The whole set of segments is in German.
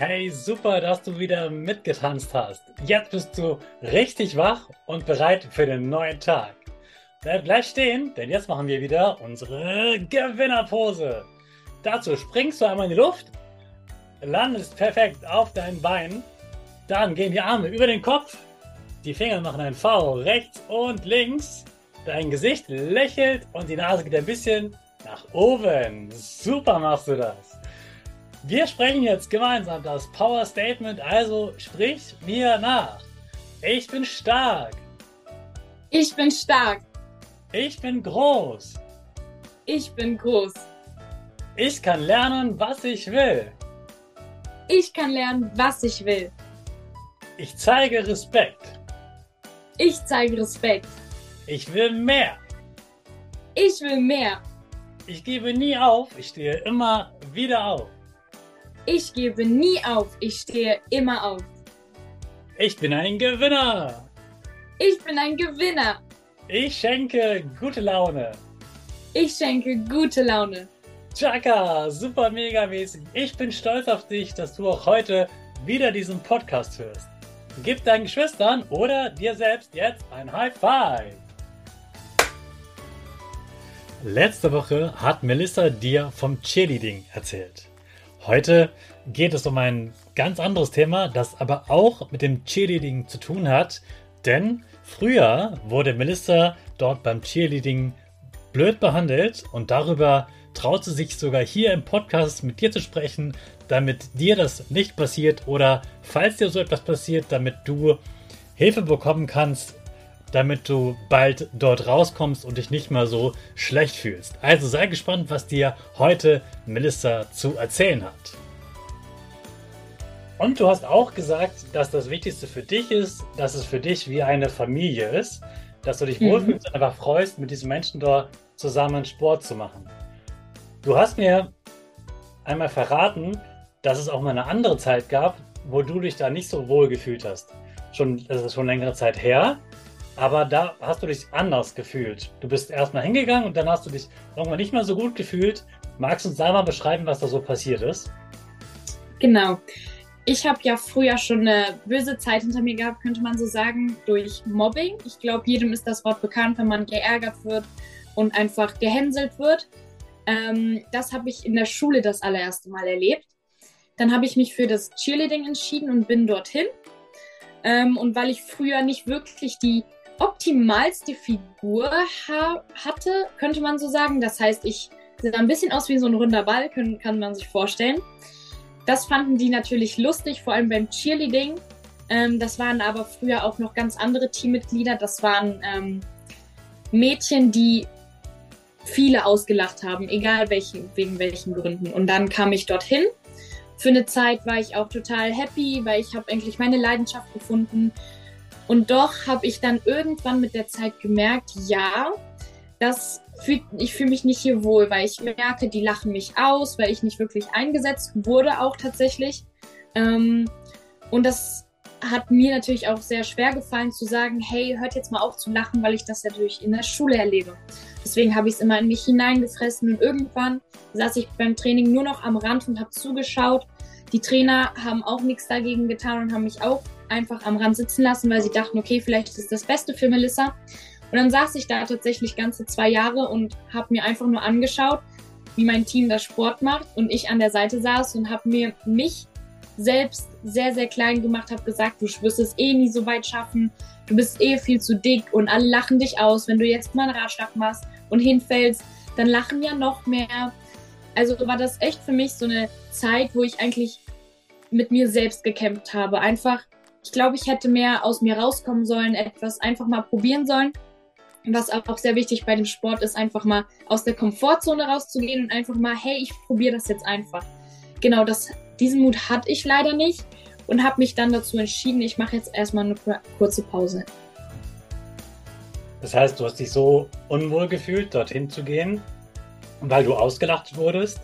Hey, super, dass du wieder mitgetanzt hast. Jetzt bist du richtig wach und bereit für den neuen Tag. Bleib gleich stehen, denn jetzt machen wir wieder unsere Gewinnerpose. Dazu springst du einmal in die Luft, landest perfekt auf deinen Beinen, dann gehen die Arme über den Kopf, die Finger machen ein V rechts und links, dein Gesicht lächelt und die Nase geht ein bisschen nach oben. Super machst du das. Wir sprechen jetzt gemeinsam das Power Statement, also sprich mir nach. Ich bin stark. Ich bin stark. Ich bin groß. Ich bin groß. Ich kann lernen, was ich will. Ich kann lernen, was ich will. Ich zeige Respekt. Ich zeige Respekt. Ich will mehr. Ich will mehr. Ich gebe nie auf, ich stehe immer wieder auf. Ich gebe nie auf, ich stehe immer auf. Ich bin ein Gewinner. Ich bin ein Gewinner. Ich schenke gute Laune. Ich schenke gute Laune. Chaka, super mega mäßig. Ich bin stolz auf dich, dass du auch heute wieder diesen Podcast hörst. Gib deinen Geschwistern oder dir selbst jetzt ein High Five. Letzte Woche hat Melissa dir vom Cheerleading erzählt. Heute geht es um ein ganz anderes Thema, das aber auch mit dem Cheerleading zu tun hat. Denn früher wurde Melissa dort beim Cheerleading blöd behandelt und darüber traut sie sich sogar hier im Podcast mit dir zu sprechen, damit dir das nicht passiert oder falls dir so etwas passiert, damit du Hilfe bekommen kannst, damit du bald dort rauskommst und dich nicht mehr so schlecht fühlst. Also sei gespannt, was dir heute Melissa zu erzählen hat. Und du hast auch gesagt, dass das Wichtigste für dich ist, dass es für dich wie eine Familie ist, dass du dich mhm. wohlfühlst und einfach freust, mit diesen Menschen dort zusammen Sport zu machen. Du hast mir einmal verraten, dass es auch mal eine andere Zeit gab, wo du dich da nicht so wohl gefühlt hast. Schon, das ist schon längere Zeit her. Aber da hast du dich anders gefühlt. Du bist erstmal hingegangen und dann hast du dich irgendwann nicht mehr so gut gefühlt. Magst du uns da mal beschreiben, was da so passiert ist? Genau. Ich habe ja früher schon eine böse Zeit hinter mir gehabt, könnte man so sagen, durch Mobbing. Ich glaube, jedem ist das Wort bekannt, wenn man geärgert wird und einfach gehänselt wird. Ähm, das habe ich in der Schule das allererste Mal erlebt. Dann habe ich mich für das Cheerleading entschieden und bin dorthin. Ähm, und weil ich früher nicht wirklich die optimalste Figur ha hatte, könnte man so sagen. Das heißt, ich sah ein bisschen aus wie so ein runder Ball, können, kann man sich vorstellen. Das fanden die natürlich lustig, vor allem beim Cheerleading. Ähm, das waren aber früher auch noch ganz andere Teammitglieder. Das waren ähm, Mädchen, die viele ausgelacht haben, egal welchen, wegen welchen Gründen. Und dann kam ich dorthin. Für eine Zeit war ich auch total happy, weil ich habe eigentlich meine Leidenschaft gefunden und doch habe ich dann irgendwann mit der Zeit gemerkt, ja, das fühlt, ich fühle mich nicht hier wohl, weil ich merke, die lachen mich aus, weil ich nicht wirklich eingesetzt wurde, auch tatsächlich. Ähm, und das hat mir natürlich auch sehr schwer gefallen zu sagen, hey, hört jetzt mal auf zu lachen, weil ich das natürlich in der Schule erlebe. Deswegen habe ich es immer in mich hineingefressen und irgendwann saß ich beim Training nur noch am Rand und habe zugeschaut. Die Trainer haben auch nichts dagegen getan und haben mich auch einfach am Rand sitzen lassen, weil sie dachten, okay, vielleicht ist das Beste für Melissa. Und dann saß ich da tatsächlich ganze zwei Jahre und habe mir einfach nur angeschaut, wie mein Team das Sport macht und ich an der Seite saß und habe mir mich selbst sehr, sehr klein gemacht, habe gesagt, du wirst es eh nie so weit schaffen, du bist eh viel zu dick und alle lachen dich aus, wenn du jetzt mal einen Ratschlag machst und hinfällst, dann lachen ja noch mehr. Also war das echt für mich so eine Zeit, wo ich eigentlich mit mir selbst gekämpft habe. Einfach, ich glaube, ich hätte mehr aus mir rauskommen sollen, etwas einfach mal probieren sollen. Was auch sehr wichtig bei dem Sport ist, einfach mal aus der Komfortzone rauszugehen und einfach mal, hey, ich probiere das jetzt einfach. Genau, das diesen Mut hatte ich leider nicht und habe mich dann dazu entschieden, ich mache jetzt erstmal eine kurze Pause. Das heißt, du hast dich so unwohl gefühlt, dorthin zu gehen, weil du ausgelacht wurdest,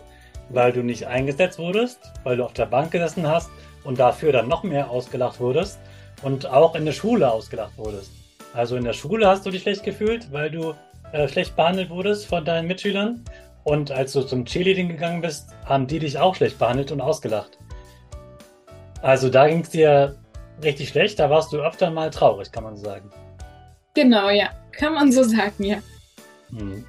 weil du nicht eingesetzt wurdest, weil du auf der Bank gesessen hast und dafür dann noch mehr ausgelacht wurdest und auch in der Schule ausgelacht wurdest. Also in der Schule hast du dich schlecht gefühlt, weil du äh, schlecht behandelt wurdest von deinen Mitschülern und als du zum Cheerleading gegangen bist, haben die dich auch schlecht behandelt und ausgelacht. Also da ging es dir richtig schlecht, da warst du öfter mal traurig, kann man so sagen. Genau, ja. Kann man so sagen, ja. Hm.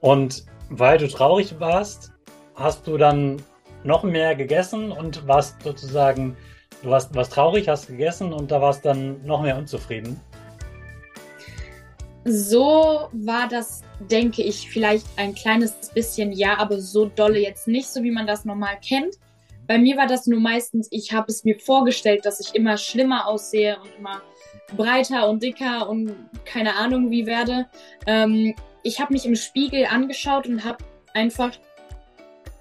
Und weil du traurig warst, hast du dann noch mehr gegessen und warst sozusagen, du warst, warst traurig, hast gegessen und da warst dann noch mehr unzufrieden. So war das, denke ich, vielleicht ein kleines bisschen ja, aber so dolle jetzt nicht, so wie man das normal kennt. Bei mir war das nur meistens, ich habe es mir vorgestellt, dass ich immer schlimmer aussehe und immer breiter und dicker und keine Ahnung wie werde. Ähm, ich habe mich im Spiegel angeschaut und habe einfach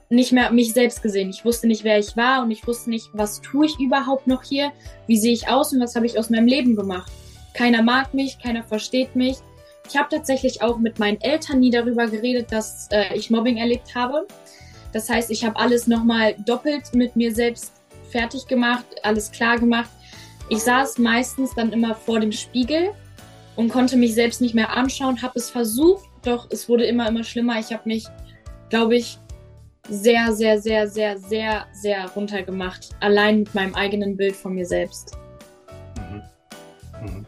nicht mehr mich selbst gesehen. Ich wusste nicht, wer ich war und ich wusste nicht, was tue ich überhaupt noch hier, wie sehe ich aus und was habe ich aus meinem Leben gemacht. Keiner mag mich, keiner versteht mich. Ich habe tatsächlich auch mit meinen Eltern nie darüber geredet, dass äh, ich Mobbing erlebt habe. Das heißt, ich habe alles nochmal doppelt mit mir selbst fertig gemacht, alles klar gemacht. Ich saß meistens dann immer vor dem Spiegel und konnte mich selbst nicht mehr anschauen, habe es versucht, doch es wurde immer, immer schlimmer. Ich habe mich, glaube ich, sehr, sehr, sehr, sehr, sehr, sehr runtergemacht. Allein mit meinem eigenen Bild von mir selbst. Mhm. Mhm.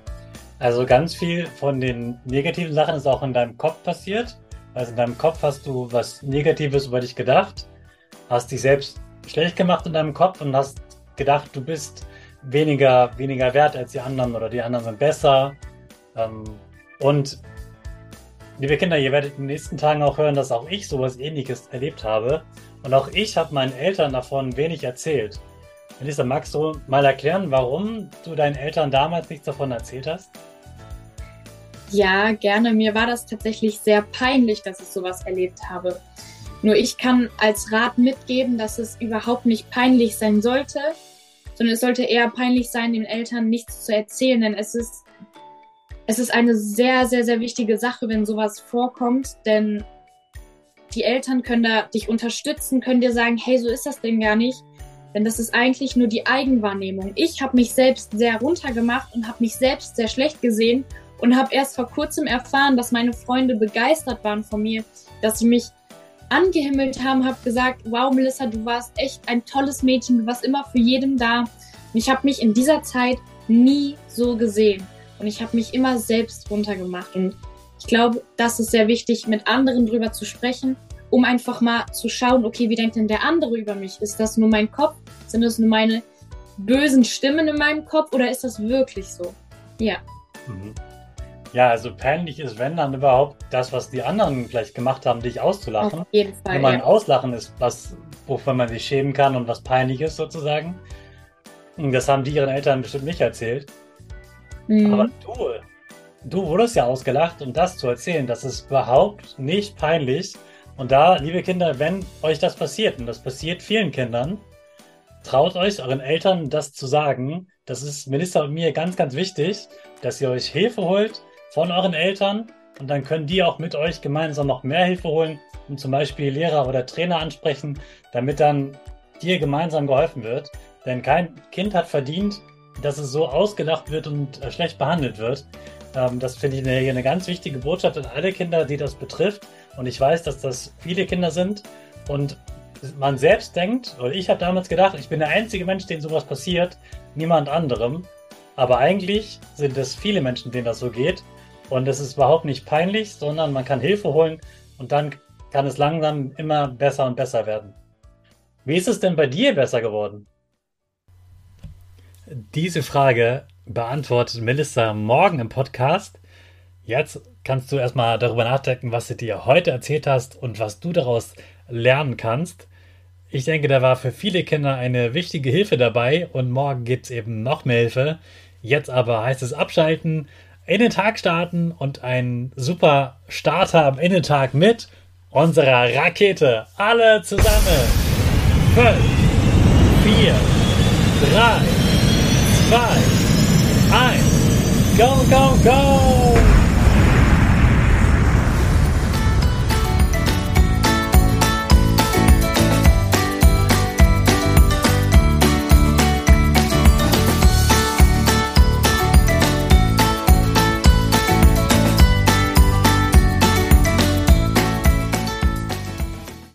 Also ganz viel von den negativen Sachen ist auch in deinem Kopf passiert. Also in deinem Kopf hast du was Negatives über dich gedacht, hast dich selbst schlecht gemacht in deinem Kopf und hast gedacht, du bist weniger, weniger wert als die anderen oder die anderen sind besser. Ähm, und liebe Kinder, ihr werdet in den nächsten Tagen auch hören, dass auch ich sowas ähnliches erlebt habe. Und auch ich habe meinen Eltern davon wenig erzählt. Melissa, magst du mal erklären, warum du deinen Eltern damals nichts davon erzählt hast? Ja, gerne. Mir war das tatsächlich sehr peinlich, dass ich sowas erlebt habe. Nur ich kann als Rat mitgeben, dass es überhaupt nicht peinlich sein sollte, sondern es sollte eher peinlich sein, den Eltern nichts zu erzählen, denn es ist, es ist eine sehr, sehr, sehr wichtige Sache, wenn sowas vorkommt, denn die Eltern können da dich unterstützen, können dir sagen, hey, so ist das denn gar nicht. Denn das ist eigentlich nur die Eigenwahrnehmung. Ich habe mich selbst sehr runtergemacht und habe mich selbst sehr schlecht gesehen und habe erst vor kurzem erfahren, dass meine Freunde begeistert waren von mir, dass sie mich angehimmelt haben, habe gesagt, wow Melissa, du warst echt ein tolles Mädchen, du warst immer für jeden da. Und ich habe mich in dieser Zeit nie so gesehen und ich habe mich immer selbst runtergemacht und ich glaube, das ist sehr wichtig, mit anderen drüber zu sprechen, um einfach mal zu schauen, okay, wie denkt denn der andere über mich? Ist das nur mein Kopf? Sind das nur meine bösen Stimmen in meinem Kopf oder ist das wirklich so? Ja. Mhm. Ja, also peinlich ist, wenn dann überhaupt das, was die anderen vielleicht gemacht haben, dich auszulachen. Auf jeden Fall. Wenn man ja. Auslachen ist, was, wovon man sich schämen kann und was peinlich ist, sozusagen. Und das haben die ihren Eltern bestimmt nicht erzählt. Mhm. Aber du, du wurdest ja ausgelacht und das zu erzählen, das ist überhaupt nicht peinlich. Und da, liebe Kinder, wenn euch das passiert, und das passiert vielen Kindern, traut euch euren Eltern das zu sagen. Das ist Minister und mir ganz, ganz wichtig, dass ihr euch Hilfe holt, von euren Eltern und dann können die auch mit euch gemeinsam noch mehr Hilfe holen und zum Beispiel Lehrer oder Trainer ansprechen, damit dann dir gemeinsam geholfen wird. Denn kein Kind hat verdient, dass es so ausgelacht wird und äh, schlecht behandelt wird. Ähm, das finde ich eine, eine ganz wichtige Botschaft an alle Kinder, die das betrifft. Und ich weiß, dass das viele Kinder sind. Und man selbst denkt, oder ich habe damals gedacht, ich bin der einzige Mensch, dem sowas passiert, niemand anderem. Aber eigentlich sind es viele Menschen, denen das so geht. Und es ist überhaupt nicht peinlich, sondern man kann Hilfe holen und dann kann es langsam immer besser und besser werden. Wie ist es denn bei dir besser geworden? Diese Frage beantwortet Melissa morgen im Podcast. Jetzt kannst du erstmal darüber nachdenken, was sie dir heute erzählt hast und was du daraus lernen kannst. Ich denke, da war für viele Kinder eine wichtige Hilfe dabei und morgen gibt es eben noch mehr Hilfe. Jetzt aber heißt es abschalten, in den Tag starten und ein super Starter am Innentag mit unserer Rakete. Alle zusammen. 5, 4, 3, 2, 1. Go, go, go!